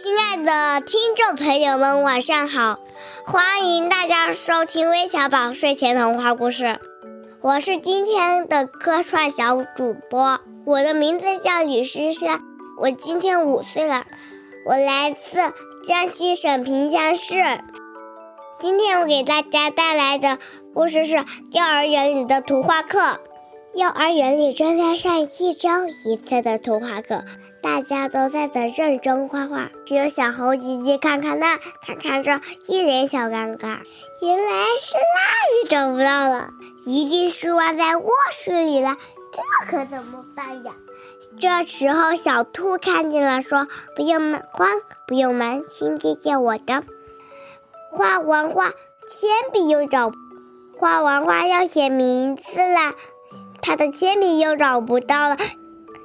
亲爱的听众朋友们，晚上好！欢迎大家收听微小宝睡前童话故事。我是今天的客串小主播，我的名字叫李诗诗，我今天五岁了，我来自江西省萍乡市。今天我给大家带来的故事是幼儿园里的图画课。幼儿园里正在上一周一次的图画课，大家都在这认真画画，只有小猴吉吉看看那，看看这，一脸小尴尬。原来是蜡笔找不到了，一定是忘在卧室里了，这可怎么办呀？这时候，小兔看见了，说：“不用慌，不用忙，先借借我的。”画完画，铅笔又找，画完画要写名字了。他的铅笔又找不到了，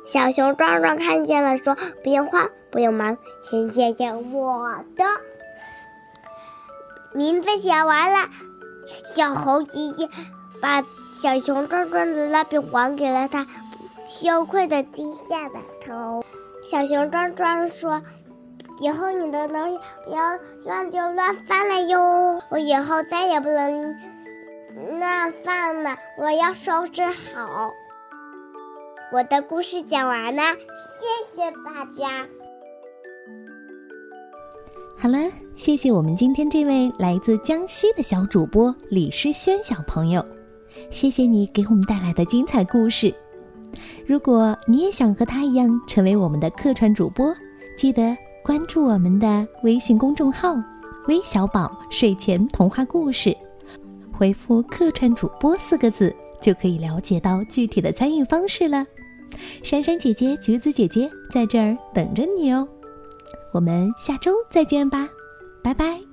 小熊壮壮看见了，说：“不用慌，不用忙，先写写我的名字。”写完了，小猴姐姐把小熊壮壮的蜡笔还给了他，羞愧的低下了头。小熊壮壮说：“以后你的东西不要乱丢乱放了哟，我以后再也不能。”那饭了，我要收拾好。我的故事讲完了，谢谢大家。好了，谢谢我们今天这位来自江西的小主播李诗轩小朋友，谢谢你给我们带来的精彩故事。如果你也想和他一样成为我们的客串主播，记得关注我们的微信公众号“微小宝睡前童话故事”。回复“客串主播”四个字，就可以了解到具体的参与方式了。珊珊姐姐、橘子姐姐在这儿等着你哦。我们下周再见吧，拜拜。